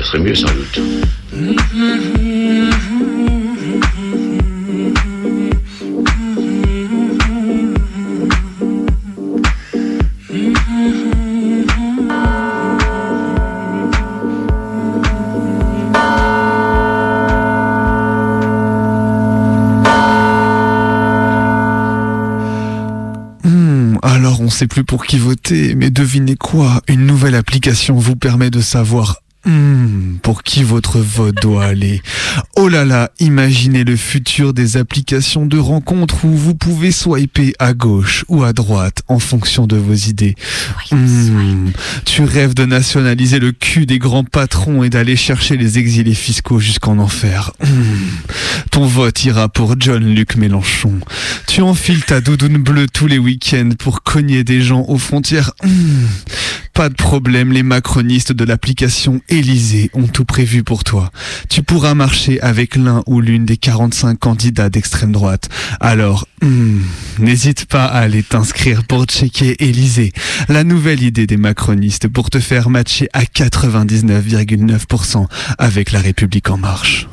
ce serait mieux sans doute. Hmm, alors on sait plus pour qui voter, mais devinez quoi? Une nouvelle application vous permet de savoir hmm, pour qui votre vote doit aller? Oh là là, imaginez le futur des applications de rencontres où vous pouvez swiper à gauche ou à droite en fonction de vos idées. Hmm, tu rêves de nationaliser le cul des grands patrons et d'aller chercher les exilés fiscaux jusqu'en enfer. Hmm. Ton vote ira pour John-Luc Mélenchon. Tu enfiles ta doudoune bleue tous les week-ends pour cogner des gens aux frontières. Hmm. Pas de problème, les macronistes de l'application Élysée ont tout prévu pour toi. Tu pourras marcher avec l'un ou l'une des 45 candidats d'extrême droite. Alors, hmm, n'hésite pas à aller t'inscrire pour checker Élysée, la nouvelle idée des macronistes pour te faire matcher à 99,9% avec la République en marche.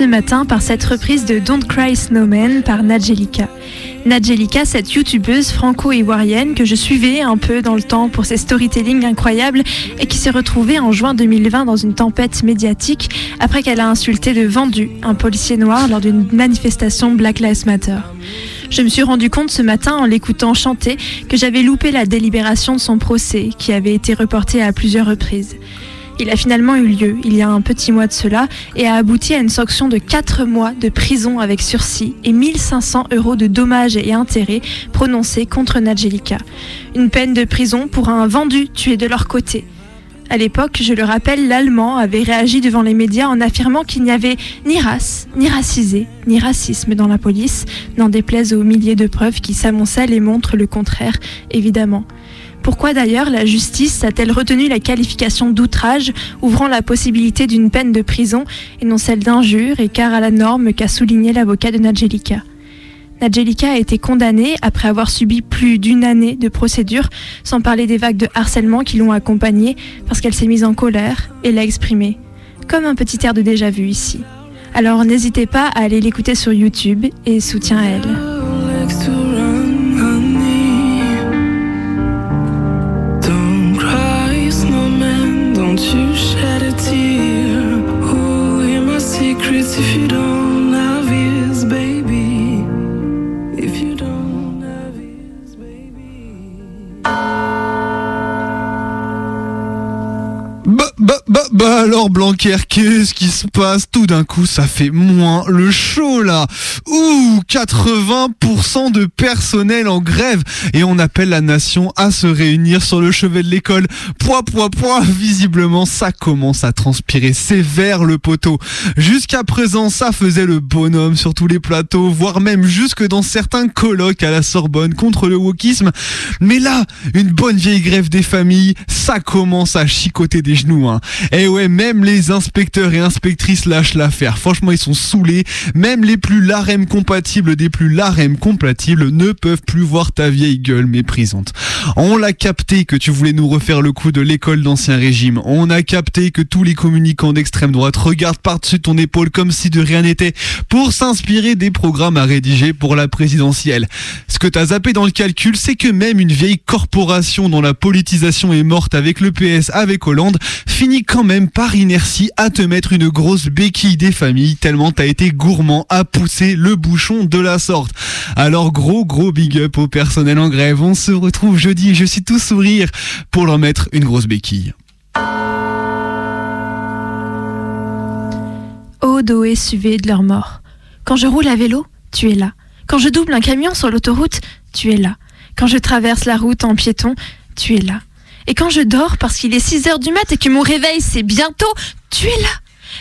Ce matin par cette reprise de Don't Cry Snowman par Nadjelika. Nadjelika, cette youtubeuse franco-ivoirienne que je suivais un peu dans le temps pour ses storytelling incroyables et qui s'est retrouvée en juin 2020 dans une tempête médiatique après qu'elle a insulté de vendu un policier noir lors d'une manifestation Black Lives Matter. Je me suis rendu compte ce matin en l'écoutant chanter que j'avais loupé la délibération de son procès qui avait été reporté à plusieurs reprises. Il a finalement eu lieu il y a un petit mois de cela et a abouti à une sanction de 4 mois de prison avec sursis et 1500 euros de dommages et intérêts prononcés contre Nadjelika. Une peine de prison pour un vendu tué de leur côté. À l'époque, je le rappelle, l'Allemand avait réagi devant les médias en affirmant qu'il n'y avait ni race, ni racisé, ni racisme dans la police, n'en déplaise aux milliers de preuves qui s'amoncellent et montrent le contraire, évidemment. Pourquoi d'ailleurs la justice a-t-elle retenu la qualification d'outrage, ouvrant la possibilité d'une peine de prison et non celle d'injure, écart à la norme qu'a souligné l'avocat de Nadjelika Nadjelika a été condamnée après avoir subi plus d'une année de procédure, sans parler des vagues de harcèlement qui l'ont accompagnée, parce qu'elle s'est mise en colère et l'a exprimé, comme un petit air de déjà-vu ici. Alors n'hésitez pas à aller l'écouter sur YouTube et soutien à elle. If you don't alors Blanquer, qu'est-ce qui se passe? Tout d'un coup, ça fait moins le chaud là. Ouh, 80% de personnel en grève et on appelle la nation à se réunir sur le chevet de l'école. Poids, poids, poids, visiblement ça commence à transpirer sévère le poteau. Jusqu'à présent, ça faisait le bonhomme sur tous les plateaux, voire même jusque dans certains colloques à la Sorbonne contre le wokisme. Mais là, une bonne vieille grève des familles, ça commence à chicoter des genoux. Hein. Et ouais, même les inspecteurs et inspectrices lâchent l'affaire. Franchement, ils sont saoulés. Même les plus larem compatibles des plus larem compatibles ne peuvent plus voir ta vieille gueule méprisante. On l'a capté que tu voulais nous refaire le coup de l'école d'ancien régime. On a capté que tous les communicants d'extrême droite regardent par-dessus ton épaule comme si de rien n'était pour s'inspirer des programmes à rédiger pour la présidentielle. Ce que t'as zappé dans le calcul, c'est que même une vieille corporation dont la politisation est morte avec le PS, avec Hollande, finis quand même par inertie à te mettre une grosse béquille des familles tellement t'as été gourmand à pousser le bouchon de la sorte. Alors gros gros big up au personnel en grève. On se retrouve jeudi, je suis tout sourire pour leur mettre une grosse béquille. Ode au SUV de leur mort. Quand je roule à vélo, tu es là. Quand je double un camion sur l'autoroute, tu es là. Quand je traverse la route en piéton, tu es là. Et quand je dors parce qu'il est 6 heures du mat et que mon réveil c'est bientôt, tu es là.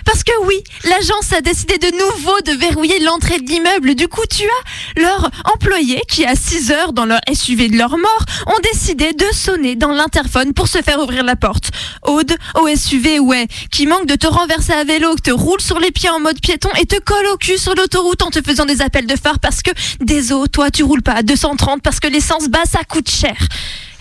Parce que oui, l'agence a décidé de nouveau de verrouiller l'entrée de l'immeuble. Du coup, tu as leurs employés qui, à 6 heures dans leur SUV de leur mort, ont décidé de sonner dans l'interphone pour se faire ouvrir la porte. Aude, au SUV, ouais, qui manque de te renverser à vélo, te roule sur les pieds en mode piéton et te colle au cul sur l'autoroute en te faisant des appels de phare parce que, désolé, toi, tu roules pas à 230 parce que l'essence basse, ça coûte cher.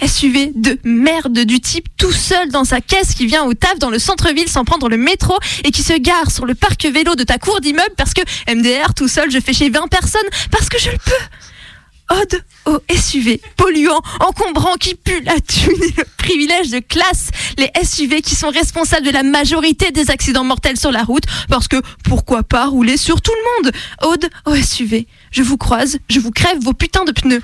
SUV de merde du type tout seul dans sa caisse qui vient au taf dans le centre-ville sans prendre le métro et qui se gare sur le parc vélo de ta cour d'immeuble parce que MDR tout seul je fais chez 20 personnes parce que je le peux. Ode au SUV polluant, encombrant, qui pue la thune et le privilège de classe. Les SUV qui sont responsables de la majorité des accidents mortels sur la route parce que pourquoi pas rouler sur tout le monde. Ode au SUV. Je vous croise, je vous crève vos putains de pneus.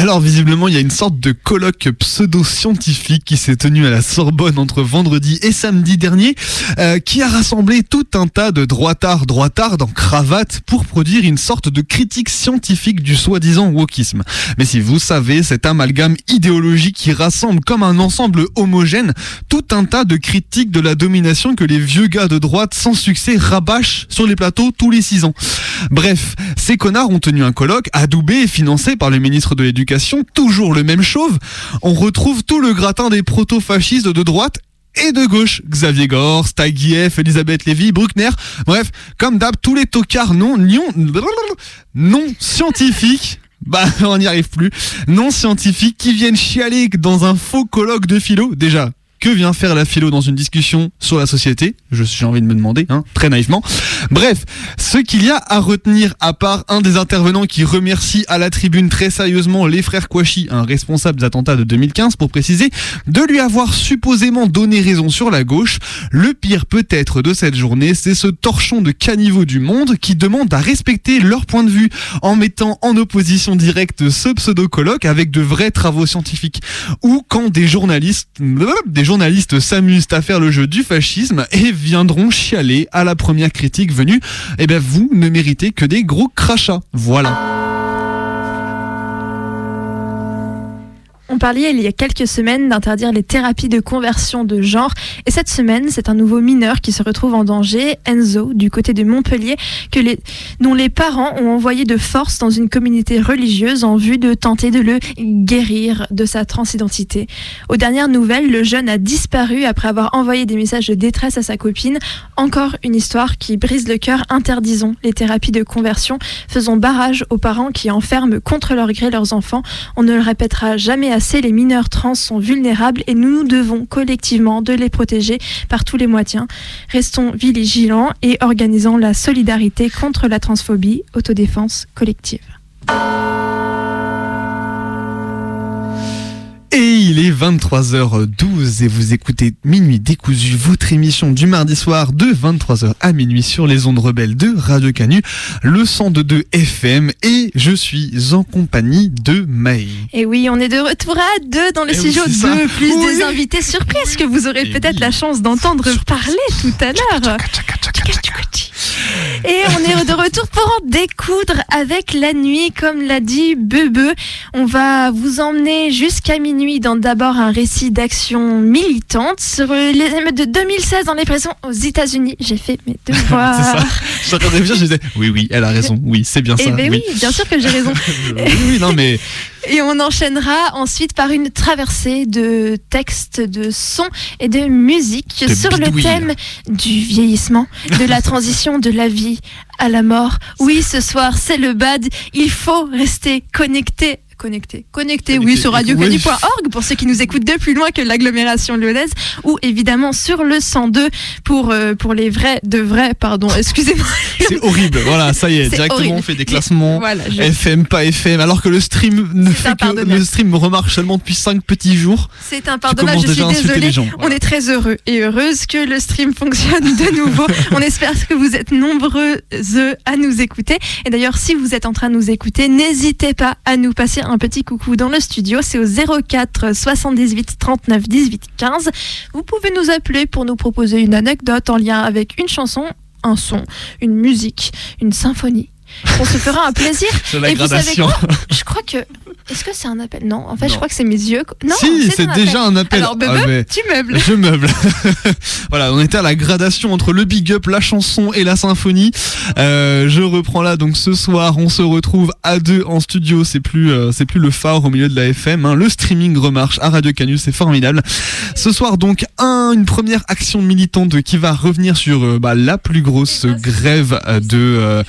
Alors visiblement, il y a une sorte de colloque pseudo-scientifique qui s'est tenu à la Sorbonne entre vendredi et samedi dernier, euh, qui a rassemblé tout un tas de droitards, droitards en cravate pour produire une sorte de critique scientifique du soi-disant wokisme. Mais si vous savez, cet amalgame idéologique qui rassemble comme un ensemble homogène tout un tas de critiques de la domination que les vieux gars de droite sans succès rabâchent sur les plateaux tous les six ans. Bref, ces connards ont tenu un colloque adoubé et financé par le ministre de l'Éducation toujours le même chauve, on retrouve tout le gratin des proto-fascistes de droite et de gauche. Xavier Gore, Stagieff, Elisabeth Lévy, Bruckner, bref, comme d'hab, tous les tocards non, non, non scientifiques. Bah, on n'y arrive plus. Non scientifiques qui viennent chialer dans un faux colloque de philo. Déjà, que vient faire la philo dans une discussion sur la société J'ai envie de me demander, hein, très naïvement. Bref, ce qu'il y a à retenir, à part un des intervenants qui remercie à la tribune très sérieusement les frères Kouachi, un responsable des attentats de 2015 pour préciser, de lui avoir supposément donné raison sur la gauche, le pire peut-être de cette journée, c'est ce torchon de caniveau du monde qui demande à respecter leur point de vue en mettant en opposition directe ce pseudo-colloque avec de vrais travaux scientifiques. Ou quand des journalistes, des journalistes s'amusent à faire le jeu du fascisme et viendront chialer à la première critique venue, eh ben vous ne méritez que des gros crachats. Voilà. On parlait il y a quelques semaines d'interdire les thérapies de conversion de genre. Et cette semaine, c'est un nouveau mineur qui se retrouve en danger, Enzo, du côté de Montpellier, dont les parents ont envoyé de force dans une communauté religieuse en vue de tenter de le guérir de sa transidentité. Aux dernières nouvelles, le jeune a disparu après avoir envoyé des messages de détresse à sa copine. Encore une histoire qui brise le cœur. Interdisons les thérapies de conversion. Faisons barrage aux parents qui enferment contre leur gré leurs enfants. On ne le répétera jamais assez les mineurs trans sont vulnérables et nous nous devons collectivement de les protéger par tous les moyens. Restons vigilants et organisons la solidarité contre la transphobie, autodéfense collective. Et il est 23h12 et vous écoutez Minuit décousu, votre émission du mardi soir de 23h à minuit sur les ondes rebelles de Radio Canu, le 102.2 FM et je suis en compagnie de May. Et oui, on est de retour à deux dans le Eh oui, studio ça. 2, plus Oui. des invités surprises que vous aurez Eh peut-être oui. la chance d'entendre parler tout à l'heure. Et on est de retour pour en découdre avec la nuit, comme l'a dit Bebe. On va vous emmener jusqu'à minuit dans d'abord un récit d'action militante sur les émeutes de 2016 dans les prisons aux États-Unis. J'ai fait mes C'est ça. devoirs. Je suis en train de réfléchir, je disais oui, oui, elle a raison, oui, c'est bien Eh ça. ben oui, bien sûr que j'ai raison. oui, oui, non mais Et on enchaînera ensuite par une traversée de textes, de sons et de musique De sur le thème du vieillissement, de la transition de la vie à la mort. Oui, ce soir, c'est le bad. Il faut rester connecté Connectés, Connectés, oui, sur radiocanu.org pour ceux qui nous écoutent de plus loin que l'agglomération lyonnaise ou évidemment sur le 102 pour, euh, pour les vrais, de vrais, pardon, excusez-moi. C'est horrible. Voilà, ça y est, C'est directement horrible. on fait des classements. Voilà, je- FM, pas FM, alors que le stream ne fait que le stream remarche seulement depuis 5 petits jours. C'est impardonnable, je suis désolée. On est très heureux et heureuse que le stream fonctionne de nouveau. On espère que vous êtes nombreux à nous écouter. Et d'ailleurs, si vous êtes en train de nous écouter, n'hésitez pas à nous passer un petit coucou dans le studio. C'est au 04 78 39 18 15. Vous pouvez nous appeler pour nous proposer une anecdote en lien avec une chanson, un son, une musique, une symphonie. On se fera un plaisir. C'est la Et vous savez quoi? Je crois que. Est-ce que c'est un appel? Non, en fait, je crois que c'est mes yeux. Non, si, c'est déjà un appel. Alors, Bebe, Ah, mais- tu meubles. Je meuble. voilà, on était à la gradation entre le big up, la chanson et la symphonie. Euh, je reprends là donc ce soir, on se retrouve à deux en studio. C'est plus, euh, c'est plus le phare au milieu de la FM. hein. Le streaming remarche à Radio Canus, c'est formidable. Ce soir donc un, une première action militante qui va revenir sur euh, bah, la plus grosse grève de euh,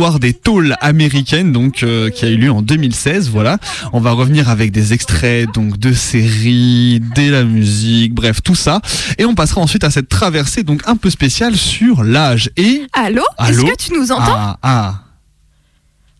l'histoire des tôles américaines, donc euh, qui a eu lieu en 2016. Voilà, on va revenir avec des extraits donc de séries, de la musique, bref tout ça, et on passera ensuite à cette traversée donc un peu spéciale sur l'âge. Et Allô, Allô? Est-ce que tu nous entends? Ah ah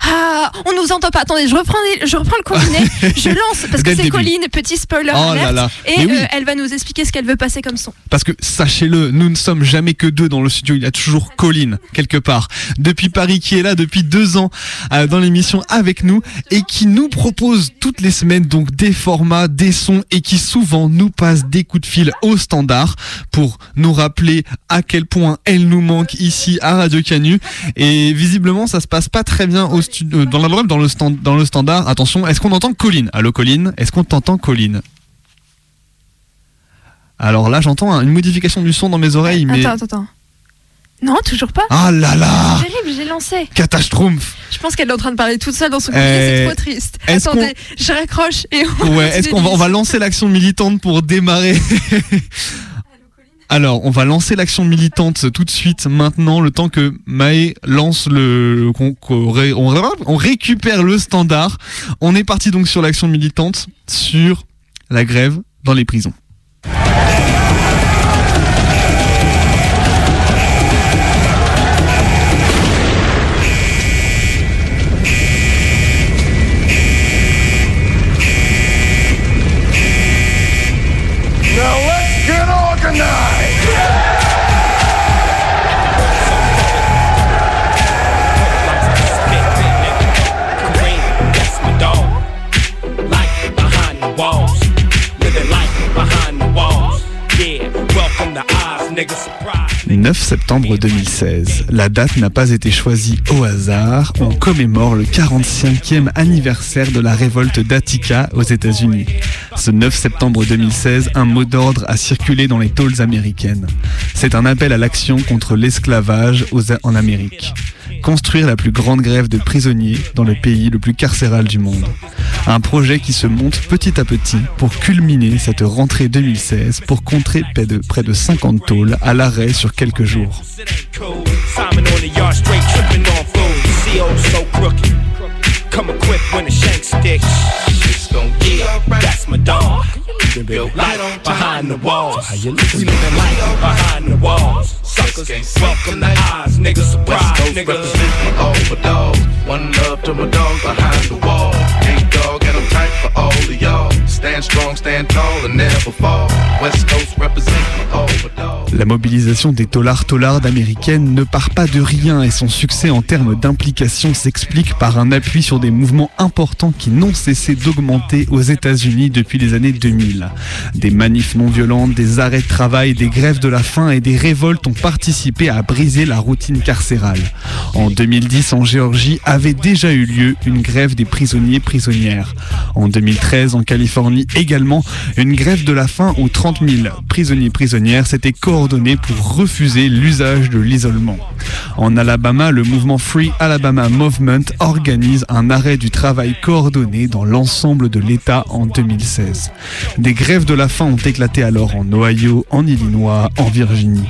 Ah, on nous entend pas. Attendez, je reprends, les- je reprends le combiné. je lance parce que c'est. Colline, petit spoiler Oh là alert. là. Et oui. euh, elle va nous expliquer ce qu'elle veut passer comme son. Parce que sachez-le, nous ne sommes jamais que deux dans le studio. Il y a toujours Colline quelque part depuis Paris qui est là depuis deux ans euh, dans l'émission avec nous et qui nous propose toutes les semaines donc des formats, des sons et qui souvent nous passe des coups de fil au standard pour nous rappeler à quel point elle nous manque ici à Radio Canu. Et visiblement, ça se passe pas très bien au studio dans la dans le stand, dans le standard. Attention, est-ce qu'on entend Colline Allô Colline, est-ce qu'on t'entend Colline alors là, j'entends une modification du son dans mes oreilles, mais Attends, attends, attends. Non, toujours pas. ah là là, C'est terrible, j'ai lancé. catastrophe. Je pense qu'elle est en train de parler toute seule dans son courrier, Euh, c'est trop triste. Attendez, je raccroche et on Ouais, est-ce qu'on va on va lancer l'action militante pour démarrer? Alors, on va lancer l'action militante tout de suite, maintenant, le temps que Maë lance le, on, on récupère le standard. On est parti donc sur l'action militante sur la grève dans les prisons. 9 septembre 2016. La date n'a pas été choisie au hasard. On commémore le 45e anniversaire de la révolte d'Attica aux États-Unis. Ce 9 septembre 2016, un mot d'ordre a circulé dans les tôles américaines. C'est un appel à l'action contre l'esclavage en Amérique. Construire la plus grande grève de prisonniers dans le pays le plus carcéral du monde. Un projet qui se monte petit à petit pour culminer cette rentrée 2016 pour contrer près de, près de 50 tôles à l'arrêt sur quelques jours. Light behind the walls. We living light behind the walls. Suckers, welcome to Oz, niggas surprise, niggas. overdose. One love to my dog behind the wall. Big dog, and I'm tight for all of y'all. La mobilisation des taulards taulardes américaines ne part pas de rien et son succès en termes d'implication s'explique par un appui sur des mouvements importants qui n'ont cessé d'augmenter aux États-Unis depuis les années 2000. Des manifs non violentes, des arrêts de travail, des grèves de la faim et des révoltes ont participé à briser la routine carcérale. En 2010, en Géorgie, avait déjà eu lieu une grève des prisonniers prisonnières. En 2013, en Californie également, une grève de la faim où 30 000 prisonniers prisonnières s'étaient coordonnés pour refuser l'usage de l'isolement. En Alabama, le mouvement Free Alabama Movement organise un arrêt du travail coordonné dans l'ensemble de l'État en 2016. Des grèves de la faim ont éclaté alors en Ohio, en Illinois, en Virginie.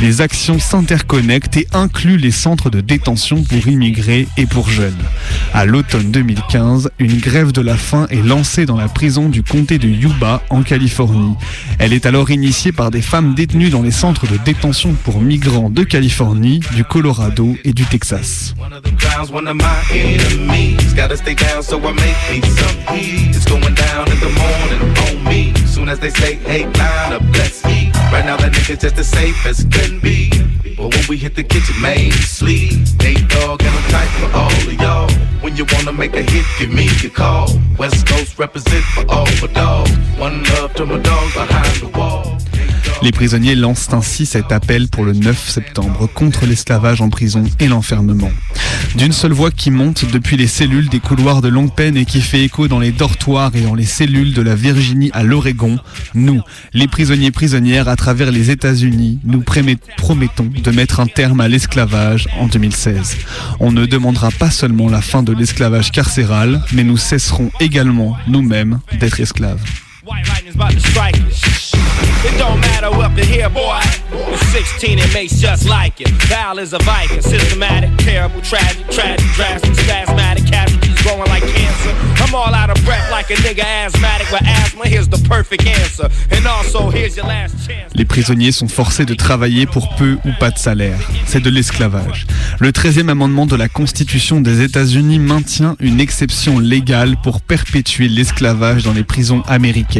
Les actions s'interconnectent et incluent les centres de détention pour immigrés et pour jeunes. À l'automne 2015, une grève de la faim est lancée dans la prison du comté de Yuba en Californie. Elle est alors initiée par des femmes détenues dans les centres de détention pour migrants de Californie, du Colorado et du Texas. But when we hit the kitchen, sleep. Nate Dogg, and tight for all of y'all. When you wanna make a hit, give me a call. West Coast represent for all dogs. One love to my dogs behind the wall. Les prisonniers lancent ainsi cet appel pour le 9 septembre contre l'esclavage en prison et l'enfermement. D'une seule voix qui monte depuis les cellules des couloirs de longue peine et qui fait écho dans les dortoirs et dans les cellules de la Virginie à l'Oregon, nous, les prisonniers prisonnières à travers les États-Unis, nous promettons de mettre un terme à l'esclavage en 2016. On ne demandera pas seulement la fin de l'esclavage carcéral, mais nous cesserons également nous-mêmes d'être esclaves. White lightning's about to strike us. It don't matter up in here, boy. With 16 it makes just like it. Val is a Viking, systematic, terrible, tragic, tragic, drastic, spasmatic, casualties growing like cancer. I'm all out of breath like a nigga asthmatic with asthma. Here's the perfect answer. And also, here's your last chance. Les prisonniers sont forcés de travailler pour peu ou pas de salaire. C'est de l'esclavage. Le 13e amendement de la Constitution des États-Unis maintient une exception légale pour perpétuer l'esclavage dans les prisons américaines.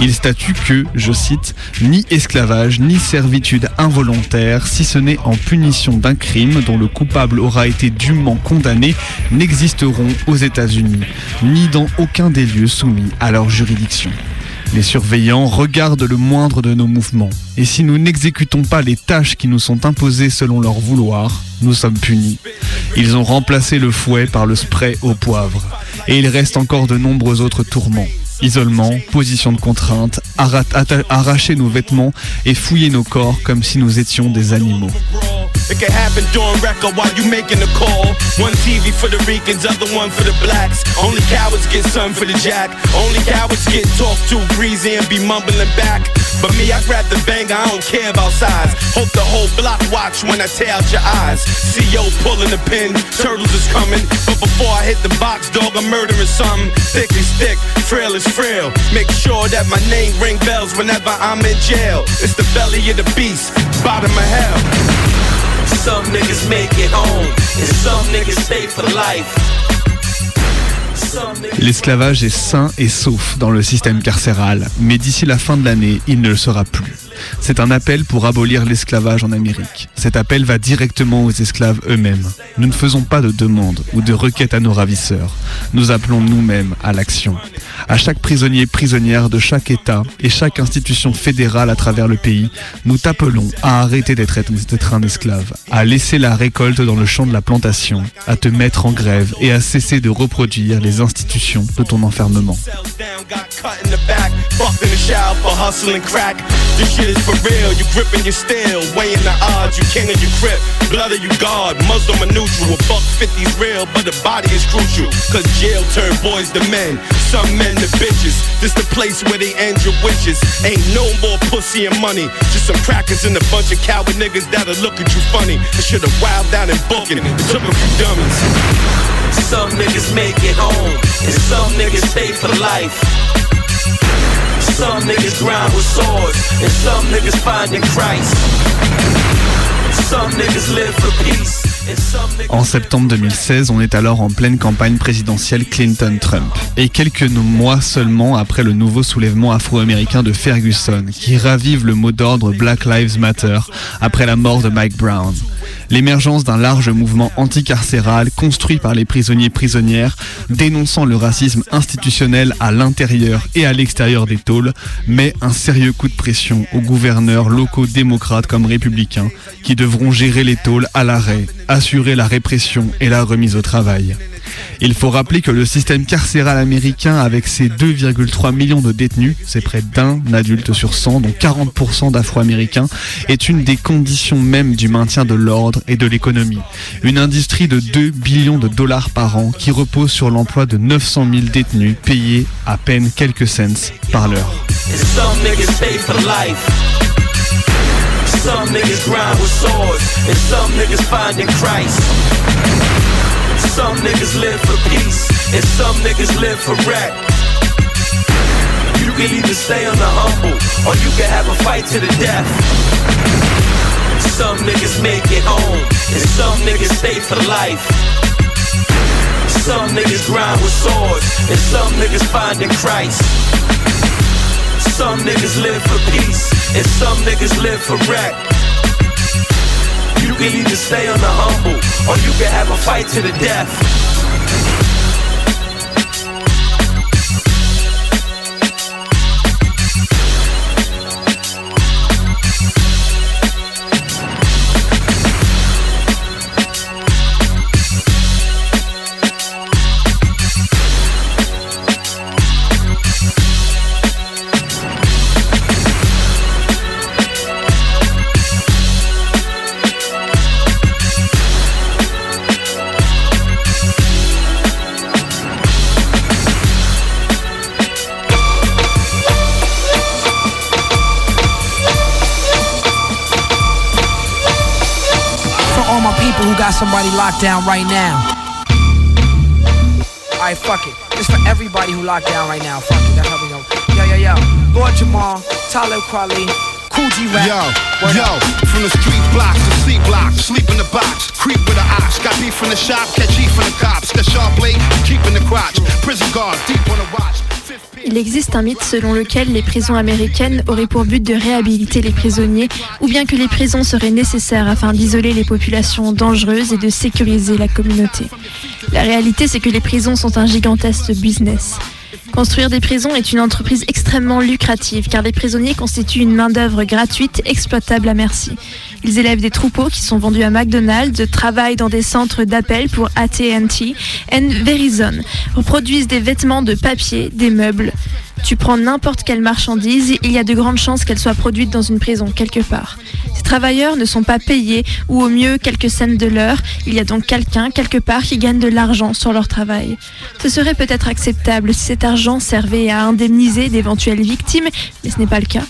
Il statue que, je cite, ni esclavage ni servitude involontaire, si ce n'est en punition d'un crime dont le coupable aura été dûment condamné, n'existeront aux États-Unis, ni dans aucun des lieux soumis à leur juridiction. Les surveillants regardent le moindre de nos mouvements. Et si nous n'exécutons pas les tâches qui nous sont imposées selon leur vouloir, nous sommes punis. Ils ont remplacé le fouet par le spray au poivre. Et il reste encore de nombreux autres tourments. Isolement, position de contrainte, arracher nos vêtements et fouiller nos corps comme si nous étions des animaux. It can happen during record while you making the call. One TV for the Ricans, other one for the blacks. Only cowards get sun for the jack. Only cowards get talked to breezy and be mumbling back. But me, I grab the banger, I don't care about size. Hope the whole block watch when I tear out your eyes. CO pulling the pin, turtles is coming. But before I hit the box, dog, I'm murdering something. Thick is thick, frail is frail. Make sure that my name ring bells whenever I'm in jail. It's the belly of the beast, bottom of hell. Some niggas make it home, and some niggas stay for life. L'esclavage est sain et sauf dans le système carcéral, mais d'ici la fin de l'année, il ne le sera plus. C'est un appel pour abolir l'esclavage en Amérique. Cet appel va directement aux esclaves eux-mêmes. Nous ne faisons pas de demande ou de requête à nos ravisseurs. Nous appelons nous-mêmes à l'action. À chaque prisonnier prisonnière de chaque État et chaque institution fédérale à travers le pays, nous t'appelons à arrêter d'être d'être un esclave, à laisser la récolte dans le champ de la plantation, à te mettre en grève et à cesser de reproduire les institutions de ton enfermement. Is for real. You gripping your steel, weighing the odds. You king of your grip, blood of you God. Muslim or neutral. A buck 50's real, but the body is crucial. Cause jail turned boys to men, some men to bitches. This the place where they end your wishes. Ain't no more pussy and money. Just some crackers and a bunch of coward niggas that'll look at you funny. I should've wowed out and booking. It took a few dummies. Some niggas make it home, and some niggas stay for life. Some niggas grind with swords, and some niggas find finding Christ. Some niggas live for peace. En septembre 2016, on est alors en pleine campagne présidentielle Clinton-Trump. Et quelques mois seulement après le nouveau soulèvement afro-américain de Ferguson, qui ravive le mot d'ordre Black Lives Matter après la mort de Mike Brown. L'émergence d'un large mouvement anticarcéral construit par les prisonniers prisonnières, dénonçant le racisme institutionnel à l'intérieur et à l'extérieur des tôles, met un sérieux coup de pression aux gouverneurs locaux démocrates comme républicains, qui devront gérer les tôles à l'arrêt, assurer la répression et la remise au travail. Il faut rappeler que le système carcéral américain, avec ses 2,3 millions de détenus, c'est près d'un adulte sur 100, dont 40% d'Afro-Américains, est une des conditions même du maintien de l'ordre et de l'économie. Une industrie de 2 billions de dollars par an qui repose sur l'emploi de 900 000 détenus payés à peine quelques cents par l'heure. Some niggas grind with swords, and some niggas find finding Christ. Some niggas live for peace, and some niggas live for rap. You can either stay on the humble, or you can have a fight to the death. Some niggas make it home, and some niggas stay for life. Some niggas grind with swords, and some niggas find finding Christ. Some niggas live for peace, and some niggas live for rap. You can either stay on the humble, or you can have a fight to the death. Got somebody locked down right now. Alright, fuck it. It's for everybody who locked down right now. Fuck it, that's how we go. Yo, yo, yo. Lord Jamal, Talib Kweli, Rap. Yo, Word yo, up. from the street blocks to C blocks, sleep in the box, creep with the ox, got beef from the shop, catch heat from the cops, got sharp blade, keep in the crotch, prison guard, deep on the watch. Il existe un mythe selon lequel les prisons américaines auraient pour but de réhabiliter les prisonniers ou bien que les prisons seraient nécessaires afin d'isoler les populations dangereuses et de sécuriser la communauté. La réalité, c'est que les prisons sont un gigantesque business. Construire des prisons est une entreprise extrêmement lucrative car les prisonniers constituent une main-d'œuvre gratuite exploitable à merci. Ils élèvent des troupeaux qui sont vendus à McDonald's, travaillent dans des centres d'appel pour AT&T et Verizon, reproduisent des vêtements de papier, des meubles. Tu prends n'importe quelle marchandise, il y a de grandes chances qu'elle soit produite dans une prison quelque part. Ces travailleurs ne sont pas payés ou au mieux quelques cents de l'heure. Il y a donc quelqu'un quelque part qui gagne de l'argent sur leur travail. Ce serait peut-être acceptable si cet argent servait à indemniser d'éventuelles victimes, mais ce n'est pas le cas.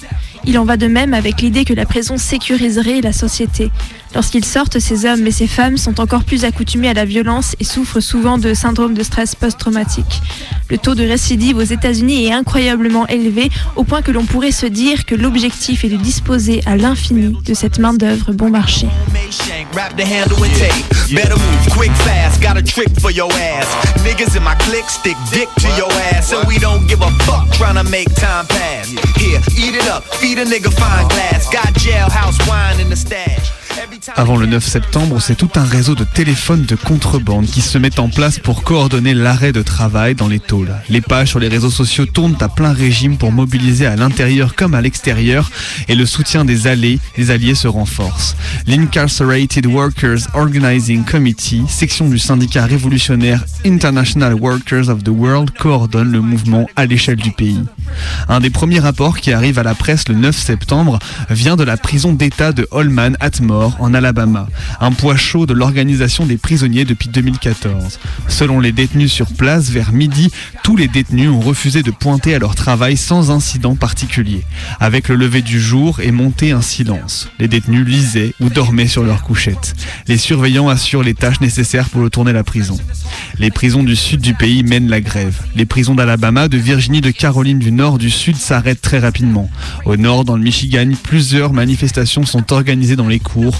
Il en va de même avec l'idée que la prison sécuriserait la société. Lorsqu'ils sortent, ces hommes et ces femmes sont encore plus accoutumés à la violence et souffrent souvent de syndrome de stress post-traumatique. Le taux de récidive aux États-Unis est incroyablement élevé au point que l'on pourrait se dire que l'objectif est de disposer à l'infini de cette main-d'œuvre bon marché. Avant le 9 septembre, c'est tout un réseau de téléphones de contrebande qui se met en place pour coordonner l'arrêt de travail dans les tôles. Les pages sur les réseaux sociaux tournent à plein régime pour mobiliser à l'intérieur comme à l'extérieur et le soutien des alliés, des alliés se renforce. L'Incarcerated Workers Organizing Committee, section du syndicat révolutionnaire International Workers of the World, coordonne le mouvement à l'échelle du pays. Un des premiers rapports qui arrive à la presse le 9 septembre vient de la prison d'État de Holman Atmore en Alabama, un poids chaud de l'organisation des prisonniers depuis 2014. Selon les détenus sur place, vers midi, tous les détenus ont refusé de pointer à leur travail sans incident particulier. Avec le lever du jour est monté un silence. Les détenus lisaient ou dormaient sur leur couchette. Les surveillants assurent les tâches nécessaires pour retourner la prison. Les prisons du sud du pays mènent la grève. Les prisons d'Alabama, de Virginie, de Caroline du Nord, du Sud s'arrêtent très rapidement. Au nord, dans le Michigan, plusieurs manifestations sont organisées dans les cours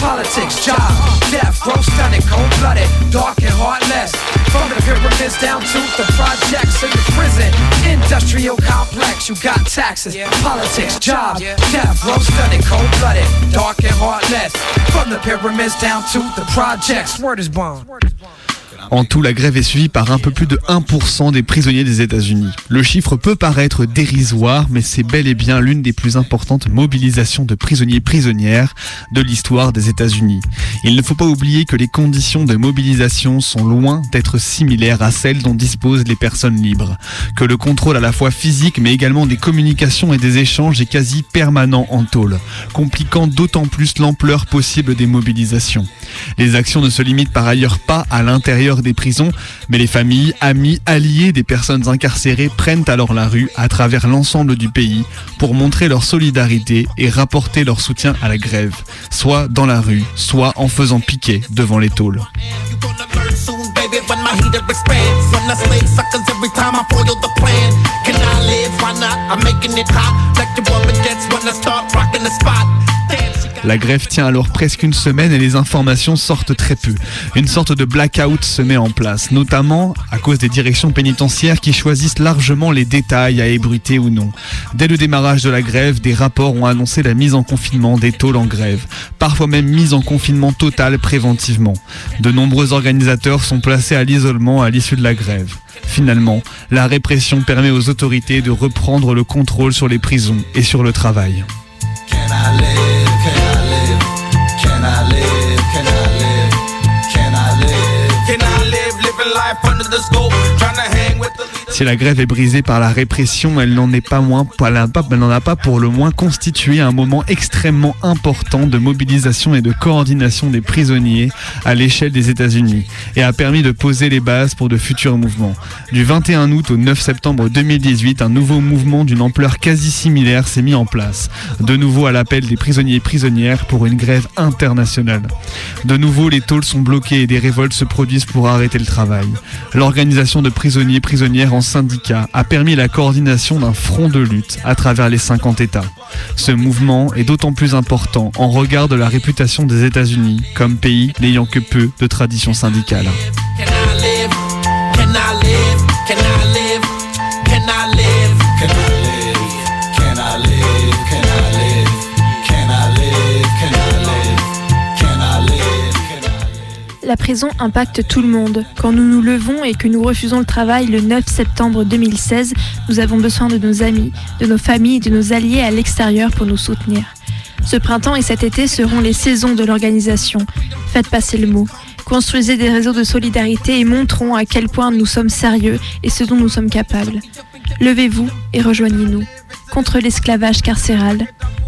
Politics, job, death, row stunning, cold blooded, dark and heartless. From the pyramids down to the projects in the prison, industrial complex. You got taxes, politics, jobs, death, row stunning, cold blooded, dark and heartless. From the pyramids down to the projects. Word is bond. En tout, la grève est suivie par un peu plus de 1% des prisonniers des États-Unis. Le chiffre peut paraître dérisoire, mais c'est bel et bien l'une des plus importantes mobilisations de prisonniers prisonnières de l'histoire des États-Unis. Il ne faut pas oublier que les conditions de mobilisation sont loin d'être similaires à celles dont disposent les personnes libres, que le contrôle à la fois physique mais également des communications et des échanges est quasi permanent en tôle, compliquant d'autant plus l'ampleur possible des mobilisations. Les actions ne se limitent par ailleurs pas à l'intérieur des prisons, mais les familles, amis, alliés des personnes incarcérées prennent alors la rue à travers l'ensemble du pays pour montrer leur solidarité et rapporter leur soutien à la grève, soit dans la rue, soit en faisant piquer devant les tôles. La grève tient alors presque une semaine et les informations sortent très peu. Une sorte de blackout se met en place, notamment à cause des directions pénitentiaires qui choisissent largement les détails à ébruiter ou non. Dès le démarrage de la grève, des rapports ont annoncé la mise en confinement des tôles en grève, parfois même mise en confinement total préventivement. De nombreux organisateurs sont placés à l'isolement à l'issue de la grève. Finalement, la répression permet aux autorités de reprendre le contrôle sur les prisons et sur le travail. Life under the scope? Trying to hang. Si la grève est brisée par la répression, elle n'en est pas moins, elle n'en a pas pour le moins constitué un moment extrêmement important de mobilisation et de coordination des prisonniers à l'échelle des États-Unis et a permis de poser les bases pour de futurs mouvements. Du 21 août au 9 septembre 2018, un nouveau mouvement d'une ampleur quasi similaire s'est mis en place, de nouveau à l'appel des prisonniers et prisonnières pour une grève internationale. De nouveau, les tôles sont bloquées et des révoltes se produisent pour arrêter le travail. L'organisation de prisonniers et en syndicats a permis la coordination d'un front de lutte à travers les 50 États. Ce mouvement est d'autant plus important en regard de la réputation des États-Unis comme pays n'ayant que peu de tradition syndicale. La prison impacte tout le monde. Quand nous nous levons et que nous refusons le travail le 9 septembre 2016, nous avons besoin de nos amis, de nos familles et de nos alliés à l'extérieur pour nous soutenir. Ce printemps et cet été seront les saisons de l'organisation. Faites passer le mot. Construisez des réseaux de solidarité et montrons à quel point nous sommes sérieux et ce dont nous sommes capables. Levez-vous et rejoignez-nous. Contre l'esclavage carcéral,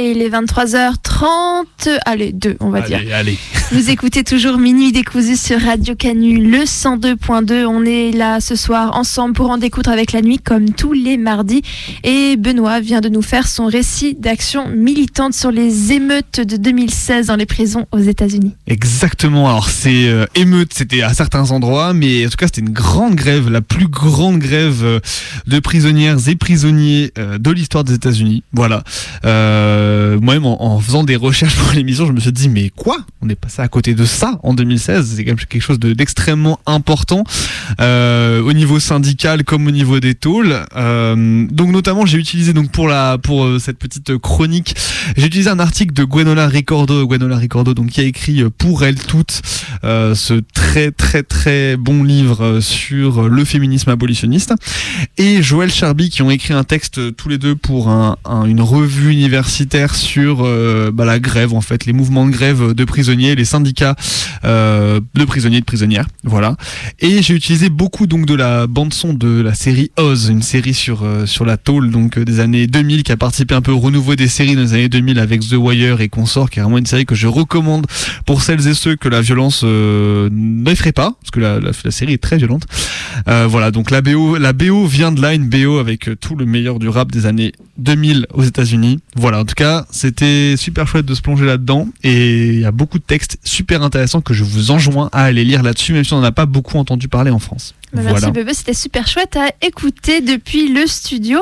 Et il est 23h30, allez, 2 on va dire. Allez, allez. Vous écoutez toujours Minuit décousu sur Radio Canu, le 102.2. On est là ce soir ensemble pour en découdre avec la nuit comme tous les mardis. Et Benoît vient de nous faire son récit d'action militante sur les émeutes de 2016 dans les prisons aux États-Unis. Exactement. Alors c'est euh, émeute, c'était à certains endroits, mais en tout cas c'était une grande grève, la plus grande grève euh, de prisonnières et prisonniers euh, de l'histoire des États-Unis. Voilà. Moi-même en, en faisant des recherches pour l'émission, je me suis dit mais quoi? On est à côté de ça en 2016. C'est quand même quelque chose de- d'extrêmement important euh, au niveau syndical comme au niveau des tôles. Euh, donc notamment, j'ai utilisé donc pour la pour euh, cette petite chronique, j'ai utilisé un article de Gwenola Ricordo, Gwenola Ricordo, donc qui a écrit euh, pour elles toutes euh, ce très très très bon livre euh, sur le féminisme abolitionniste et Joël Charby qui ont écrit un texte tous les deux pour un- un- une revue universitaire sur bah, la grève en fait, les mouvements de grève de prisonniers, les syndicats euh, de prisonniers et de prisonnières, voilà. Et j'ai utilisé beaucoup donc de la bande son de la série Oz, une série sur euh, sur la tôle donc euh, des années 2000 qui a participé un peu au renouveau des séries dans les années 2000 avec The Wire et consorts, qui est vraiment une série que je recommande pour celles et ceux que la violence euh, n'effraie pas, parce que la, la, la série est très violente. Euh, voilà, donc la BO, la BO vient de là, une BO avec euh, tout le meilleur du rap des années 2000 aux États-Unis. Voilà, en tout cas, c'était super chouette de se plonger là-dedans et il y a beaucoup de textes super intéressants que je vous enjoins à aller lire là-dessus, même si on n'en a pas beaucoup entendu parler en France. Bah, voilà. Merci Bebe, c'était super chouette à écouter depuis le studio.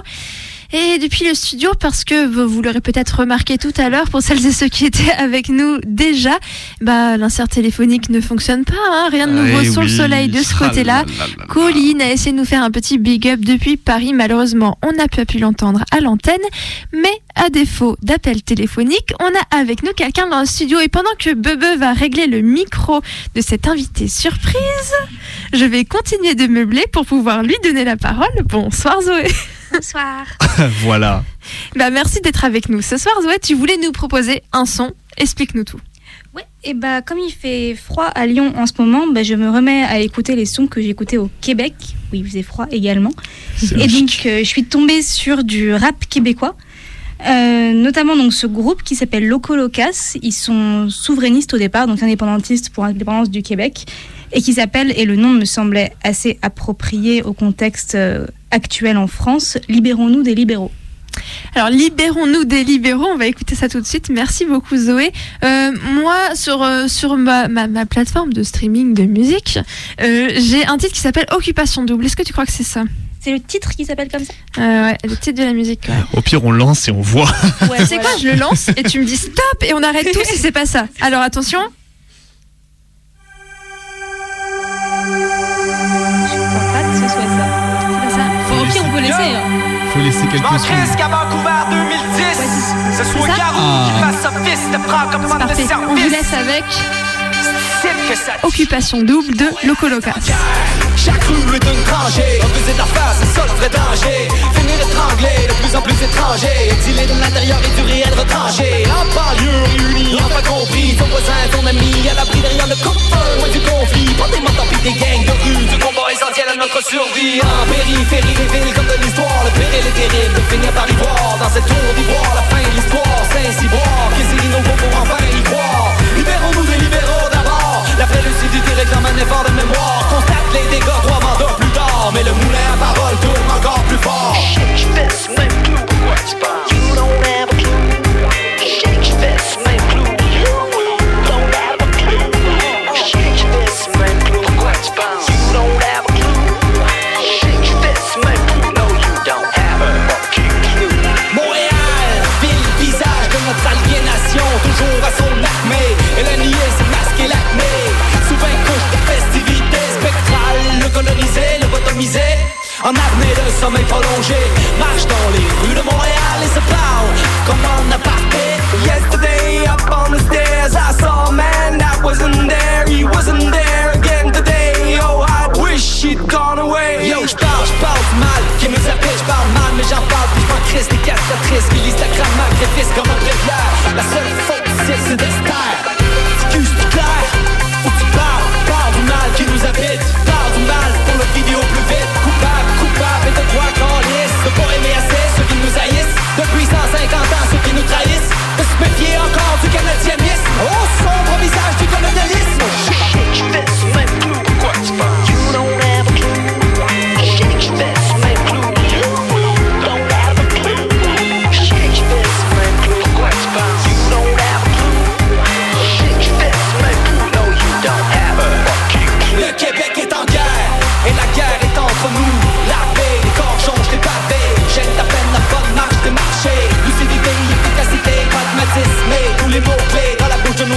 Et depuis le studio, parce que vous, l'aurez peut-être remarqué tout à l'heure, pour celles et ceux qui étaient avec nous déjà, bah, l'insert téléphonique ne fonctionne pas, hein, rien de nouveau Eh sur le soleil de ce Ah côté-là. là là là là. Colline a essayé de nous faire un petit big up depuis Paris. Malheureusement, on n'a pas pu l'entendre à l'antenne. Mais à défaut d'appel téléphonique, on a avec nous quelqu'un dans le studio. Et pendant que Bebe va régler le micro de cet invité surprise, je vais continuer de meubler pour pouvoir lui donner la parole. Bonsoir Zoé. Bonsoir. voilà. Bah, merci d'être avec nous. Ce soir, Zoé, tu voulais nous proposer un son. Explique-nous tout. Ouais, et bah comme il fait froid à Lyon en ce moment, bah, je me remets à écouter les sons que j'écoutais au Québec, où il faisait froid également. Et logique. donc euh, je suis tombée sur du rap québécois. Euh, notamment donc ce groupe qui s'appelle Loco Locas, ils sont souverainistes au départ, donc indépendantistes pour l'indépendance du Québec, et qui s'appelle, et le nom me semblait assez approprié au contexte euh, actuel en France, Libérons-nous des libéraux. Alors, libérons-nous des libéraux. On va écouter ça tout de suite. Merci beaucoup, Zoé. Euh, moi, sur, euh, sur ma, ma, ma plateforme de streaming de musique, euh, j'ai un titre qui s'appelle Occupation Double. Est-ce que tu crois que c'est ça? C'est le titre qui s'appelle comme ça? Euh, Ouais, le titre de la musique. ouais. Au pire, on lance et on voit. tu sais quoi, je le lance et tu me dis stop et on arrête tout si c'est pas ça. Alors attention. Peut laisser. hein. Faut laisser quelques secondes. crisse qu'à Vancouver 2010 Ce soit ça Garou Ah. qui fasse sa fils te prend comme femme de Parfait. service On vous laisse avec C'est que ça Occupation Double de Loco Locas. Chaque rue est une tranchée On faisait de la face, c'est ça le vrai danger. Finir étranglé, de plus en plus étranger. Exilé de l'intérieur et du réel retranché. En banlieue réunis, enfin compris Ton voisin, ton ami, à l'abri derrière le coupe-feu Loin du conflit, pas des pis des gangs de rue. Du combat essentiel à notre survie. En périphérie des villes comme de l'histoire. Le péril est terrible de finir par y voir. Dans cette tour d'ivoire, la fin de l'histoire. Saint-Cyboire, qui s'est nouveau pour enfin y croire. Libérons-nous des libéraux d'abord La vraie lucidité réclame un effort de mémoire. Constate les dégâts trois mandats plus tard. Mais le moulin à parole tourne encore plus fort En apnée de sommeil prolongé Marche dans les rues de Montréal et se parle Comme en aparté. Yesterday up on the stairs I saw a man that wasn't there. He wasn't there again today. Oh I wish he'd gone away. Yo j'parle, j'parle mal Qui me appelle, j'parle mal Mais j'en parle puis j'm'en crisse des castratrices Qui lisent ta crème sacrifice comme un bréviaire La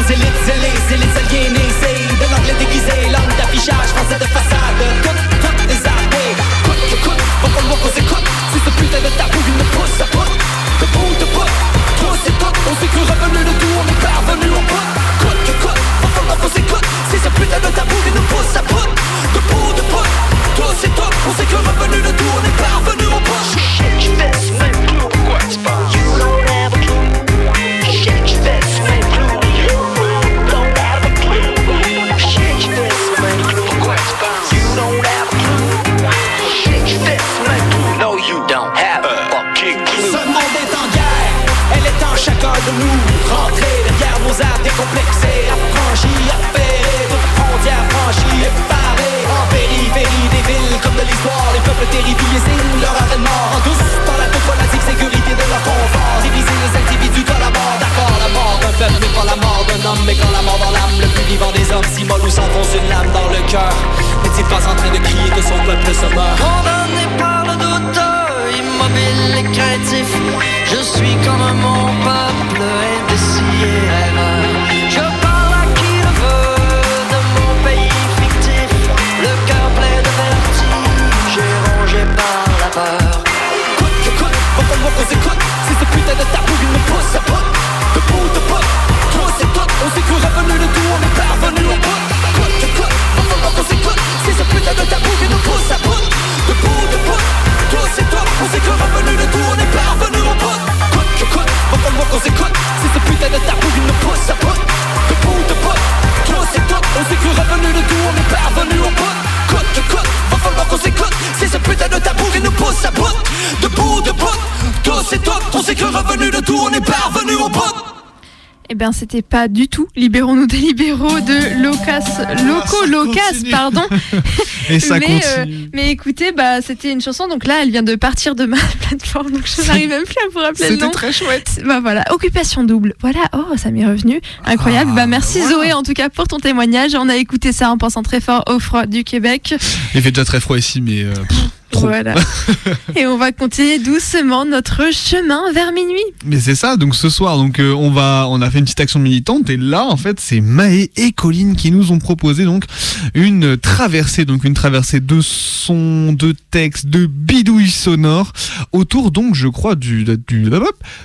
nos élites zélées, c'est les aliénés, c'est de l'anglais déguisé, langue d'affichage, français de façade, toutes, toutes les armées. Écoute, écoute, va falloir qu'on s'écoute, si ce putain de tabou, il me pousse à bout, debout, debout, toi c'est tout, on s'est cru revenu le tout, on est parvenu au bout. Écoute, écoute, va falloir qu'on s'écoute, si ce putain de tabou, il nous pousse à bout, debout, debout, toi c'est tout, on s'est cru revenu le tout, on est parvenu De tabou nous pousse à bout, de bout de bout, toi c'est tout. On s'est cru revenu le tout, on est parvenu au bout. Coûte que coûte, va falloir qu'on s'écoute. Si ce putain de tabou il nous pousse à bout, de bout de bout, toi c'est tout. On s'est cru revenu le tout, on est parvenu au bout. Bien, c'était pas du tout Libérons-nous des libéraux de Locas, Loco Locas, pardon. Et ça mais, euh, mais écoutez, bah, c'était une chanson, donc là, elle vient de partir de ma plateforme, donc je n'arrive même plus à vous rappeler le C'était nom. très chouette. Bah voilà, occupation double. Voilà, oh, ça m'est revenu. Incroyable. Ah, bah merci voilà. Zoé, en tout cas, pour ton témoignage. On a écouté ça en pensant très fort au froid du Québec. Il fait déjà très froid ici, mais euh, trop. Voilà. Et on va continuer doucement notre chemin vers minuit. Mais c'est ça, donc ce soir, donc euh, on va, on a fait une petite action militante et là, en fait, c'est Maë et Colline qui nous ont proposé donc une traversée, donc une traversée de sons, de textes, de bidouilles sonores autour donc, je crois, du du,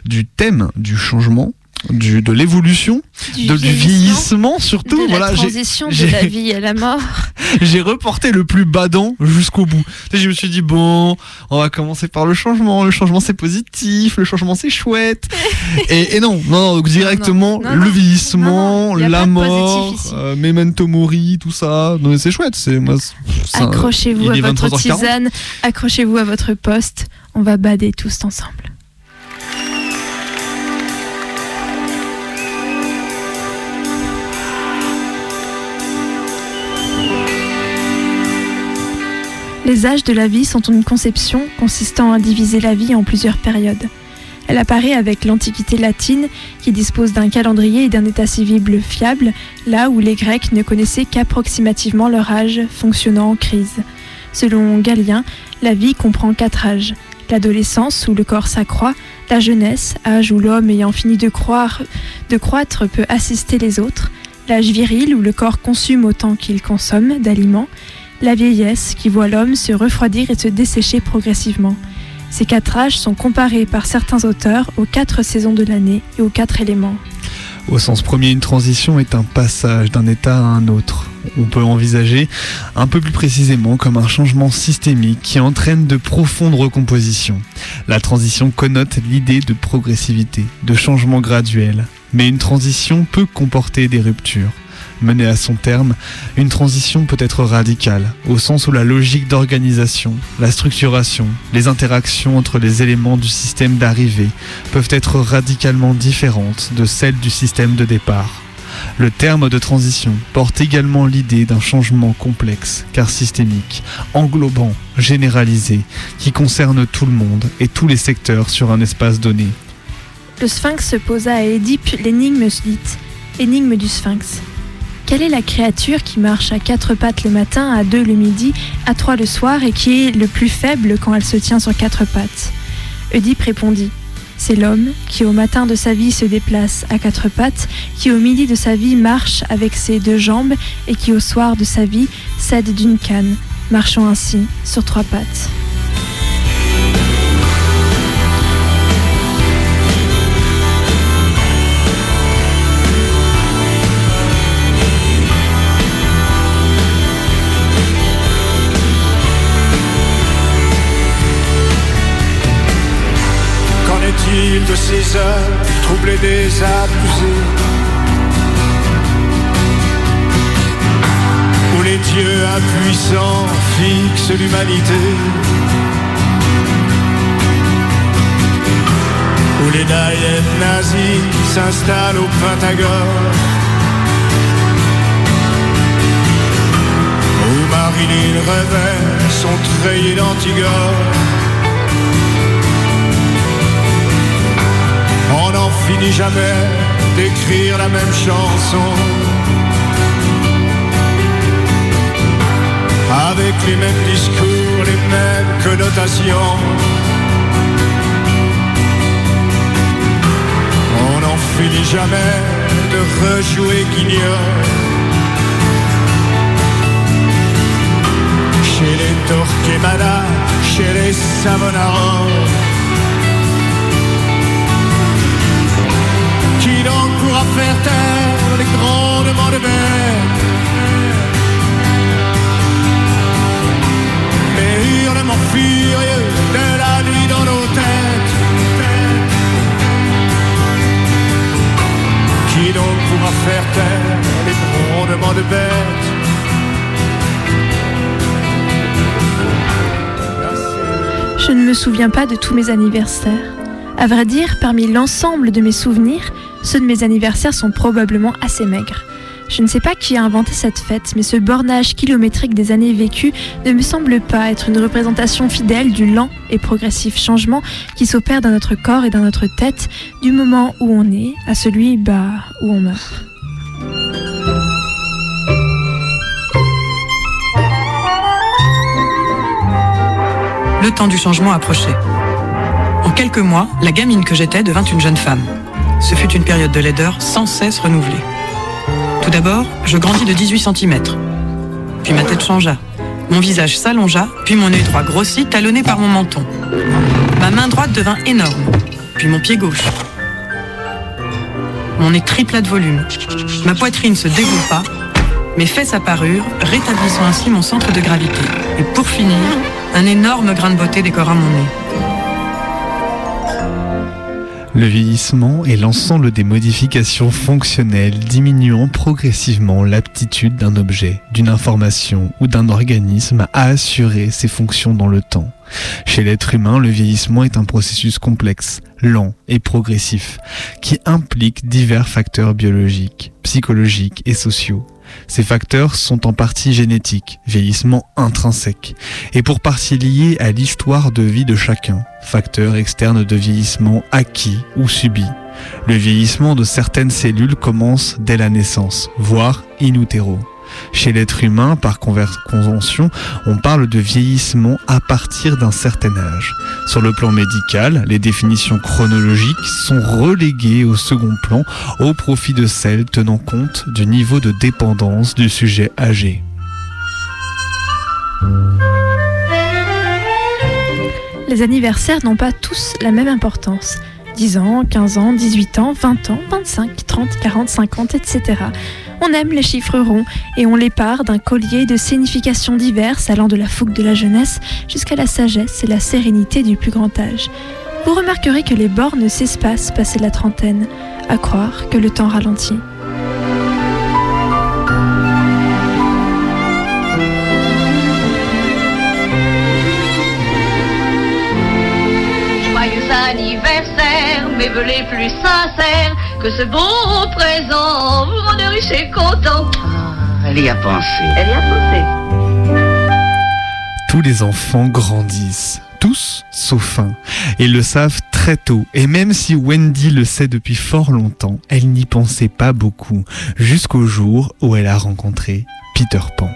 du thème du changement. Du, de l'évolution, Du de- du vieillissement, surtout. de la voilà, j'ai- transition de la vie à la mort. j'ai reporté le plus badant jusqu'au bout. Je me suis dit, bon, on va commencer par le changement. Le changement, c'est positif. Le changement, c'est chouette. et, et non, non, non, donc directement, non, non, le vieillissement, la mort, euh, memento mori, tout ça. Non, mais c'est chouette. C'est, Accrochez-vous à votre 23h40. tisane, accrochez-vous à votre poste. On va bader tous ensemble. Les âges de la vie sont une conception consistant à diviser la vie en plusieurs périodes. Elle apparaît avec l'Antiquité latine qui dispose d'un calendrier et d'un état civil fiable, là où les Grecs ne connaissaient qu'approximativement leur âge fonctionnant en crise. Selon Galien, la vie comprend quatre âges. L'adolescence où le corps s'accroît, la jeunesse, âge où l'homme ayant fini de, de croître peut assister les autres, l'âge viril où le corps consume autant qu'il consomme d'aliments, la vieillesse qui voit l'homme se refroidir et se dessécher progressivement. Ces quatre âges sont comparés par certains auteurs aux quatre saisons de l'année et aux quatre éléments. Au sens premier, une transition est un passage d'un état à un autre. On peut envisager un peu plus précisément comme un changement systémique qui entraîne de profondes recompositions. La transition connote l'idée de progressivité, de changement graduel. Mais une transition peut comporter des ruptures. Menée à son terme, une transition peut être radicale, au sens où la logique d'organisation, la structuration, les interactions entre les éléments du système d'arrivée peuvent être radicalement différentes de celles du système de départ. Le terme de transition porte également l'idée d'un changement complexe, car systémique, englobant, généralisé, qui concerne tout le monde et tous les secteurs sur un espace donné. Le sphinx se posa à Édipe l'énigme dite énigme du sphinx. Quelle est la créature qui marche à quatre pattes le matin, à deux le midi, à trois le soir et qui est le plus faible quand elle se tient sur quatre pattes? Oedipe répondit C'est l'homme qui au matin de sa vie se déplace à quatre pattes, qui au midi de sa vie marche avec ses deux jambes et qui au soir de sa vie s'aide d'une canne, marchant ainsi sur trois pattes. De ces heures troublées des abusés Où les dieux impuissants fixent l'humanité. Où les naïennes nazis s'installent au Pentagone. Où Marilyn révèle son treillis d'Antigone finit jamais d'écrire la même chanson. les mêmes discours, les mêmes connotations. On n'en finit jamais de rejouer Guignol. Chez les Torquemada, chez les Savonarole. Faire taire les grondements de bêtes Les hurlements furieux de la nuit dans nos têtes. Qui donc pourra faire taire les grondements de bêtes Je ne me souviens pas de tous mes anniversaires. À vrai dire, parmi l'ensemble de mes souvenirs, ceux de mes anniversaires sont probablement assez maigres. Je ne sais pas qui a inventé cette fête, mais ce bornage kilométrique des années vécues ne me semble pas être une représentation fidèle du lent et progressif changement qui s'opère dans notre corps et dans notre tête du moment où on est à celui bah, où on meurt. Le temps du changement approchait. Quelques mois, la gamine que j'étais devint une jeune femme. Ce fut une période de laideur sans cesse renouvelée. Tout d'abord, je grandis de 18 cm. Puis ma tête changea. Mon visage s'allongea, puis mon œil droit grossit, talonné par mon menton. Ma main droite devint énorme, puis mon pied gauche. Mon nez tripla de volume. Ma poitrine se développa, mes fesses apparurent, rétablissant ainsi mon centre de gravité. Et pour finir, un énorme grain de beauté décora mon nez. Le vieillissement est l'ensemble des modifications fonctionnelles diminuant progressivement l'aptitude d'un objet, d'une information ou d'un organisme à assurer ses fonctions dans le temps. Chez l'être humain, le vieillissement est un processus complexe, lent et progressif, qui implique divers facteurs biologiques, psychologiques et sociaux. Ces facteurs sont en partie génétiques, vieillissement intrinsèque, et pour partie liés à l'histoire de vie de chacun, facteurs externes de vieillissement acquis ou subis. Le vieillissement de certaines cellules commence dès la naissance, voire in utero. Chez l'être humain, par convention, on parle de vieillissement à partir d'un certain âge. Sur le plan médical, les définitions chronologiques sont reléguées au second plan au profit de celles tenant compte du niveau de dépendance du sujet âgé. Les anniversaires n'ont pas tous la même importance. 10 ans, 15 ans, 18 ans, 20 ans, 25, 30, 40, 50, etc. On aime les chiffres ronds et on les part d'un collier de significations diverses allant de la fougue de la jeunesse jusqu'à la sagesse et la sérénité du plus grand âge. Vous remarquerez que les bornes s'espacent passé la trentaine, à croire que le temps ralentit. Joyeux anniversaire, mes les plus sincères, que ce beau présent vous rende riche et content. Elle y a pensé. Elle y a pensé. Tous les enfants grandissent, tous sauf un. Ils le savent très tôt, et même si Wendy le sait depuis fort longtemps, elle n'y pensait pas beaucoup, jusqu'au jour où elle a rencontré Peter Pan.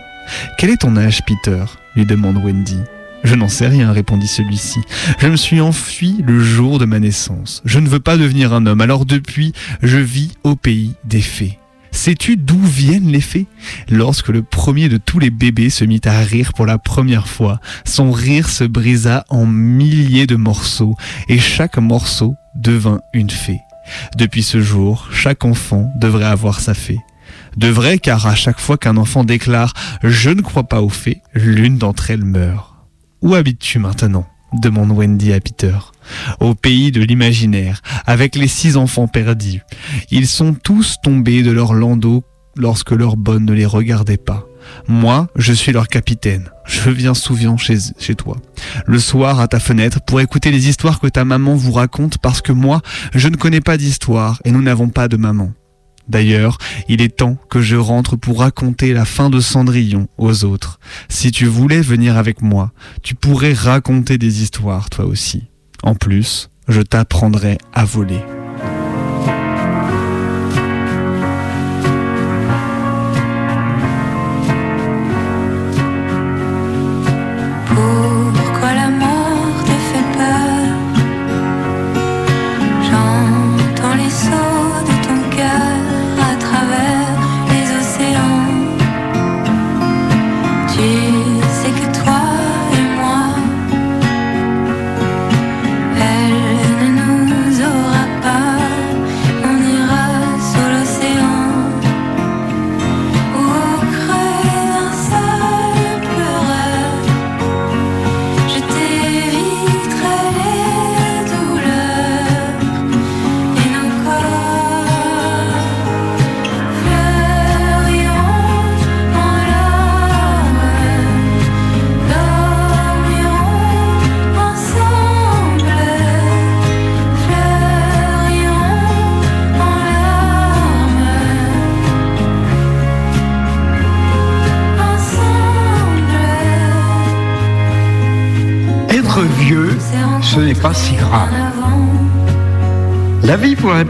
Quel est ton âge, Peter? lui demande Wendy. Je n'en sais rien, répondit celui-ci. Je me suis enfui le jour de ma naissance. Je ne veux pas devenir un homme, alors depuis, je vis au pays des fées. Sais-tu d'où viennent les fées? Lorsque le premier de tous les bébés se mit à rire pour la première fois, son rire se brisa en milliers de morceaux, et chaque morceau devint une fée. Depuis ce jour, chaque enfant devrait avoir sa fée. Devrait car à chaque fois qu'un enfant déclare ⁇ Je ne crois pas aux fées ⁇ l'une d'entre elles meurt. Où habites-tu maintenant? demande Wendy à Peter. Au pays de l'imaginaire, avec les six enfants perdus. Ils sont tous tombés de leur landau lorsque leur bonne ne les regardait pas. Moi, je suis leur capitaine. Je viens souvent chez, chez toi. Le soir, à ta fenêtre, pour écouter les histoires que ta maman vous raconte parce que moi, je ne connais pas d'histoire et nous n'avons pas de maman. D'ailleurs, il est temps que je rentre pour raconter la fin de Cendrillon aux autres. Si tu voulais venir avec moi, tu pourrais raconter des histoires toi aussi. En plus, je t'apprendrai à voler.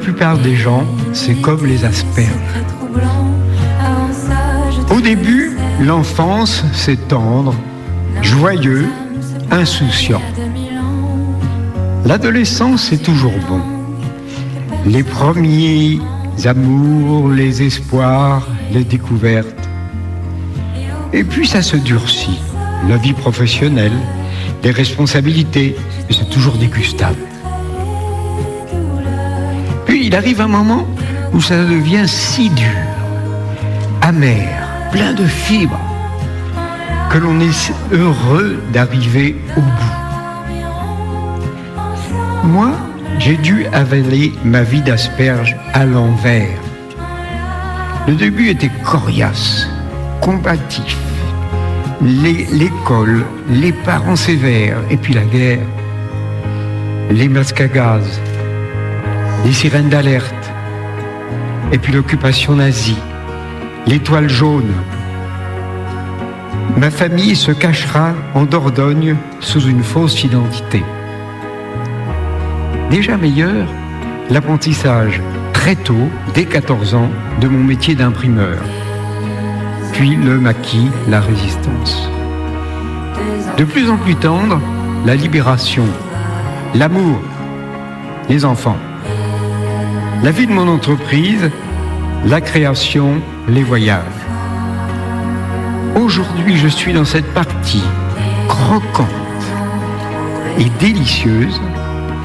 Plupart des gens, c'est comme les asperges. Au début, l'enfance, c'est tendre, joyeux, insouciant. L'adolescence, c'est toujours bon. Les premiers amours, les espoirs, les découvertes. Et puis ça se durcit. La vie professionnelle, les responsabilités, c'est toujours dégustable. Il arrive un moment où ça devient si dur, amer, plein de fibres, que l'on est heureux d'arriver au bout. Moi, j'ai dû avaler ma vie d'asperge à l'envers. Le début était coriace, combatif. L'école, les parents sévères, et puis la guerre, les masques les sirènes d'alerte, et puis l'occupation nazie, l'étoile jaune. Ma famille se cachera en Dordogne sous une fausse identité. Déjà meilleur, l'apprentissage très tôt, dès 14 ans, de mon métier d'imprimeur. Puis le maquis, la résistance. De plus en plus tendre, la libération, l'amour, les enfants. La vie de mon entreprise, la création, les voyages. Aujourd'hui, je suis dans cette partie croquante et délicieuse,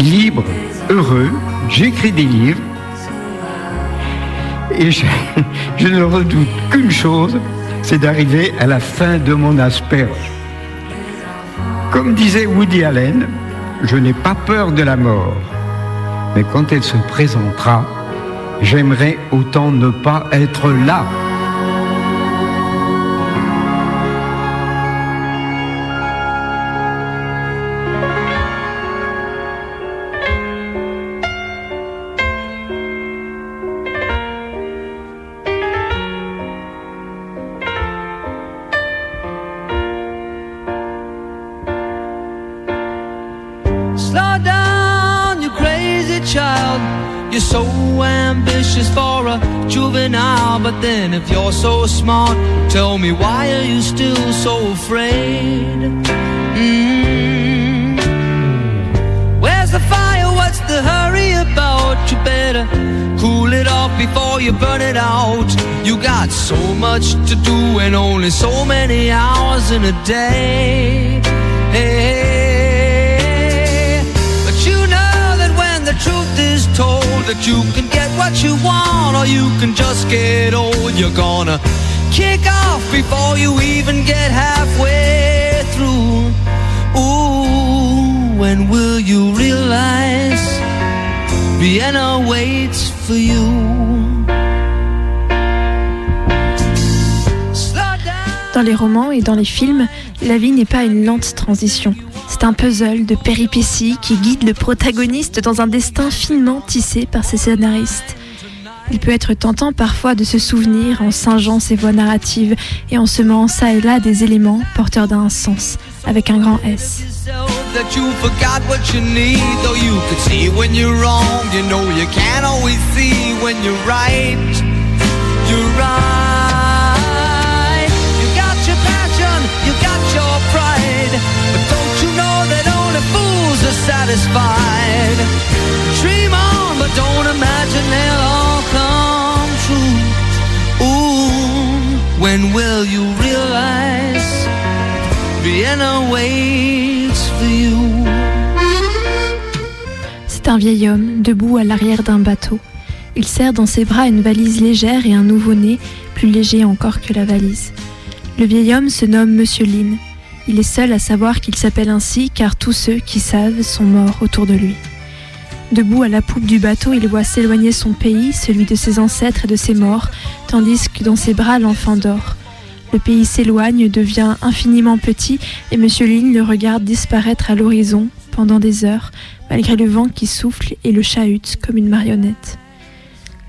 libre, heureux. J'écris des livres et je, ne redoute qu'une chose, c'est d'arriver à la fin de mon asperge. Comme disait Woody Allen, je n'ai pas peur de la mort, mais quand elle se présentera, j'aimerais autant ne pas être là. Then if you're so smart, tell me why are you still so afraid? Mm. Where's the fire? What's the hurry about? You better cool it off before you burn it out. You got so much to do and only so many hours in a day. Hey, that you can get what you want or you can just get old, you're gonna kick off before you even get halfway through. Ooh, when will you realize Vienna waits for you? Dans les romans et dans les films, la vie n'est pas une lente transition. C'est un puzzle de péripéties qui guide le protagoniste dans un destin finement tissé par ses scénaristes. Il peut être tentant parfois de se souvenir en singeant ses voix narratives et en semant ça et là des éléments porteurs d'un sens, avec un grand S. are satisfied? Dream on, but don't imagine they'll all come true. Ooh, when will you realize? Vienna waits for you? C'est un vieil homme, debout à l'arrière d'un bateau. Il serre dans ses bras une valise légère et un nouveau-né, plus léger encore que la valise. Le vieil homme se nomme Monsieur Lin. Il est seul à savoir qu'il s'appelle ainsi car tous ceux qui savent sont morts autour de lui. Debout à la poupe du bateau, il voit s'éloigner son pays, celui de ses ancêtres et de ses morts, tandis que dans ses bras l'enfant dort. Le pays s'éloigne, devient infiniment petit, et Monsieur Lin le regarde disparaître à l'horizon pendant des heures, malgré le vent qui souffle et le chahute comme une marionnette.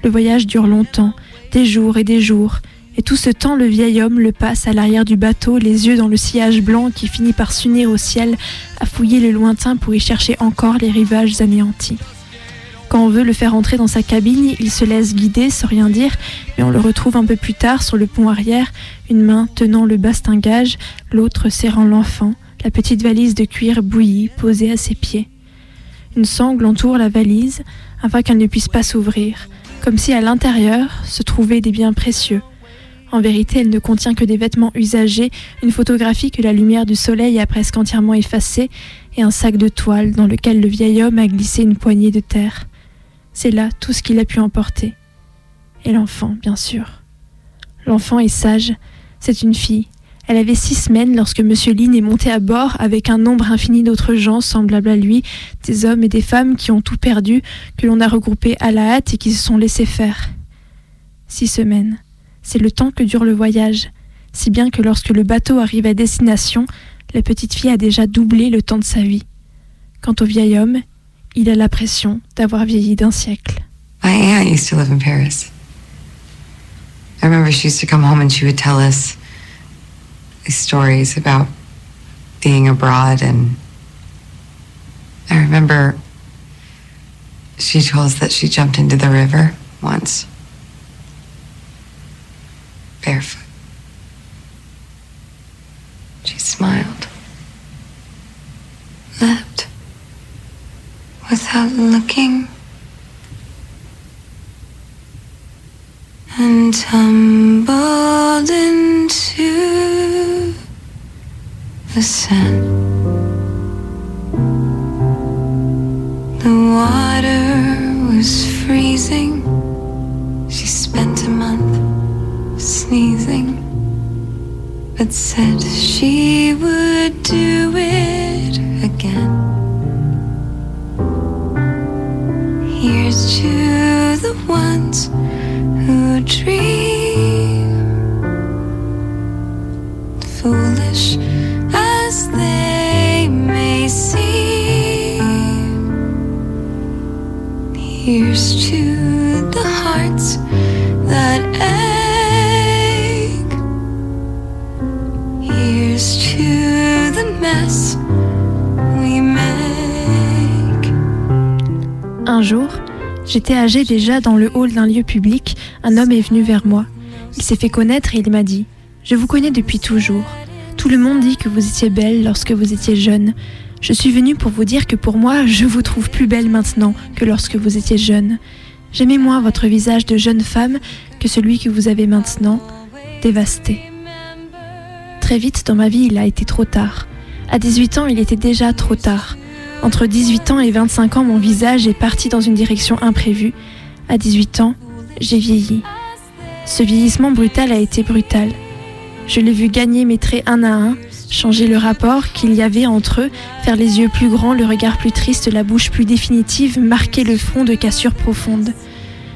Le voyage dure longtemps, des jours et des jours, Et tout ce temps, le vieil homme le passe à l'arrière du bateau, les yeux dans le sillage blanc qui finit par s'unir au ciel, à fouiller le lointain pour y chercher encore les rivages anéantis. Quand on veut le faire entrer dans sa cabine, il se laisse guider sans rien dire, mais on le retrouve un peu plus tard sur le pont arrière, une main tenant le bastingage, l'autre serrant l'enfant, la petite valise de cuir bouillie posée à ses pieds. Une sangle entoure la valise afin qu'elle ne puisse pas s'ouvrir, comme si à l'intérieur se trouvaient des biens précieux. En vérité, elle ne contient que des vêtements usagés, une photographie que la lumière du soleil a presque entièrement effacée et un sac de toile dans lequel le vieil homme a glissé une poignée de terre. C'est là tout ce qu'il a pu emporter. Et l'enfant, bien sûr. L'enfant est sage, c'est une fille. Elle avait six semaines lorsque M. Lynn est monté à bord avec un nombre infini d'autres gens semblables à lui, des hommes et des femmes qui ont tout perdu, que l'on a regroupés à la hâte et qui se sont laissés faire. Six semaines. C'est le temps que dure le voyage, si bien que lorsque le bateau arrive à destination, la petite fille a déjà doublé le temps de sa vie. Quant au vieil homme, il a l'impression d'avoir vieilli d'un siècle. My aunt used to live in Paris. I remember she used to come home and she would tell us stories about being abroad and I remember she told us that she jumped into the river once. Barefoot. She smiled. Leapt. Without looking. And tumbled into the sand. The water was freezing. She spent a month sneezing, but said she would do it again. Here's to the ones who dream, foolish as they may seem. Here's to the hearts that Un jour, j'étais âgée déjà dans le hall d'un lieu public, un homme est venu vers moi. Il s'est fait connaître et il m'a dit Je vous connais depuis toujours. Tout le monde dit que vous étiez belle lorsque vous étiez jeune. Je suis venue pour vous dire que pour moi, je vous trouve plus belle maintenant que lorsque vous étiez jeune. J'aimais moins votre visage de jeune femme que celui que vous avez maintenant, dévasté. Très vite dans ma vie, il a été trop tard. À 18 ans, il était déjà trop tard. Entre 18 ans et 25 ans, mon visage est parti dans une direction imprévue. À 18 ans, j'ai vieilli. Ce vieillissement brutal a été brutal. Je l'ai vu gagner mes traits un à un, changer le rapport qu'il y avait entre eux, faire les yeux plus grands, le regard plus triste, la bouche plus définitive, marquer le front de cassure profonde.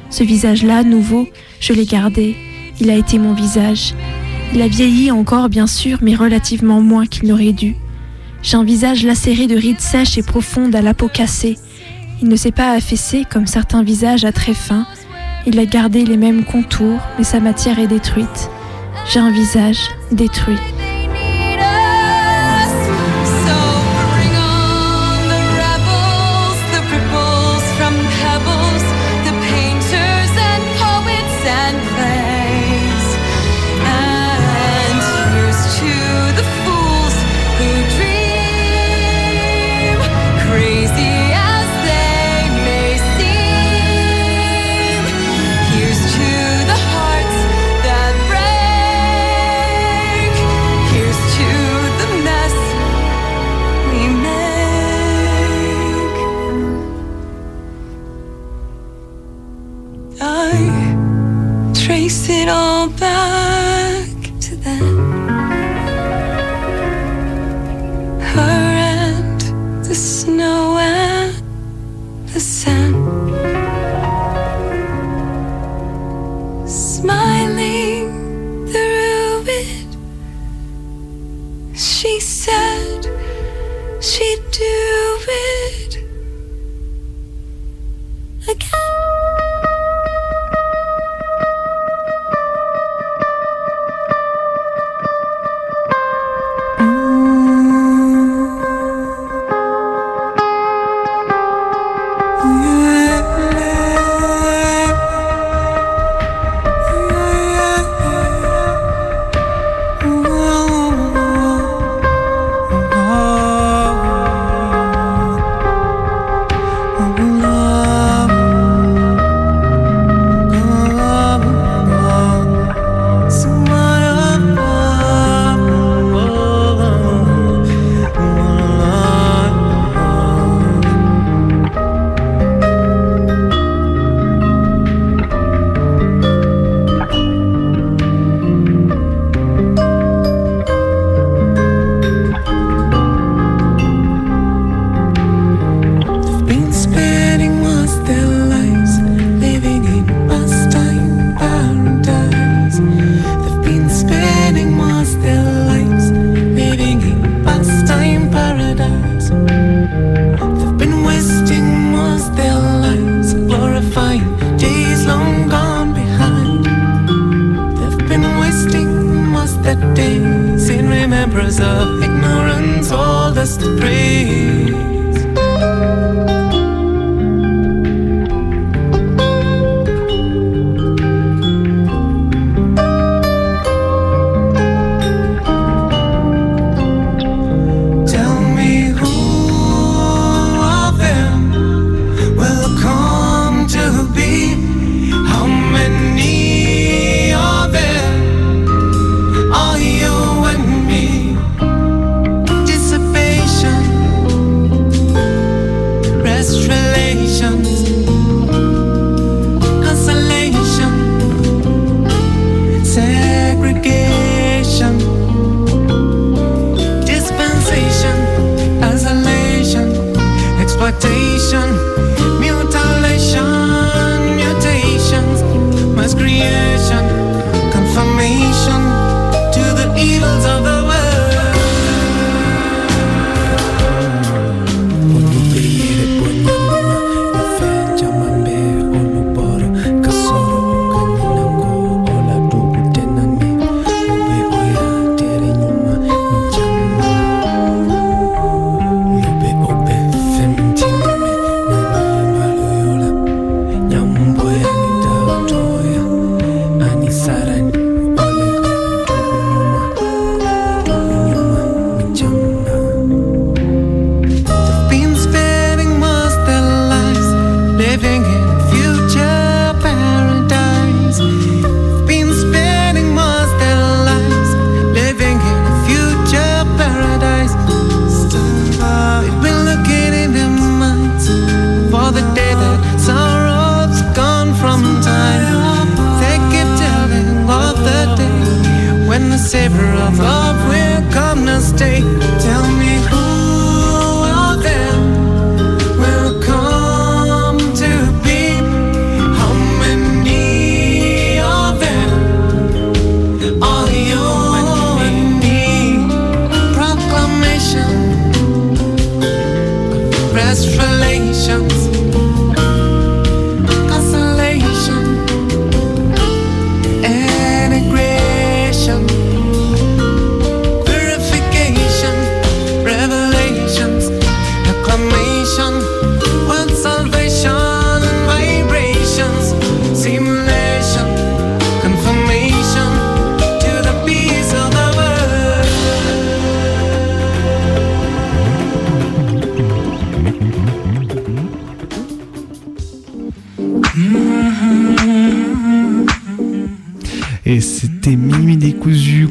Ce visage-là, nouveau, je l'ai gardé. Il a été mon visage. Il a vieilli encore, bien sûr, mais relativement moins qu'il n'aurait dû. J'ai un visage lacéré de rides sèches et profondes à la peau cassée. Il ne s'est pas affaissé comme certains visages à très fins. Il a gardé les mêmes contours, mais sa matière est détruite. J'ai un visage détruit.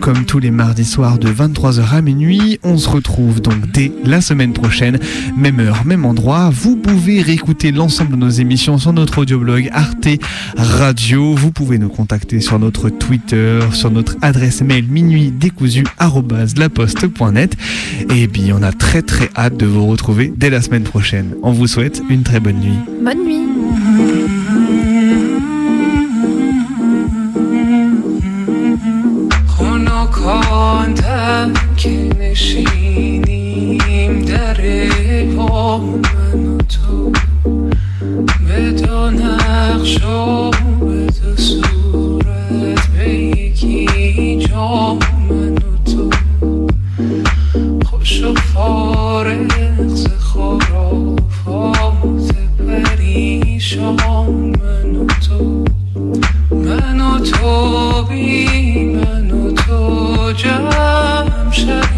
Comme tous les mardis soirs de 23h à minuit. On se retrouve donc dès la semaine prochaine, même heure, même endroit. Vous pouvez réécouter l'ensemble de nos émissions sur notre audioblog Arte Radio. Vous pouvez nous contacter sur notre Twitter, sur notre adresse mail minuitdécousu@laposte.net. Et puis on a très très hâte de vous retrouver dès la semaine prochaine. On vous souhaite une très bonne nuit. Bonne nuit. خنکاندم که نشینیم در پا من و تو. به دو نقش و به دو صورت به یکی جا من و تو. خوش و فارغ ز خرافات پریشان من و تو. من و تو بی Shut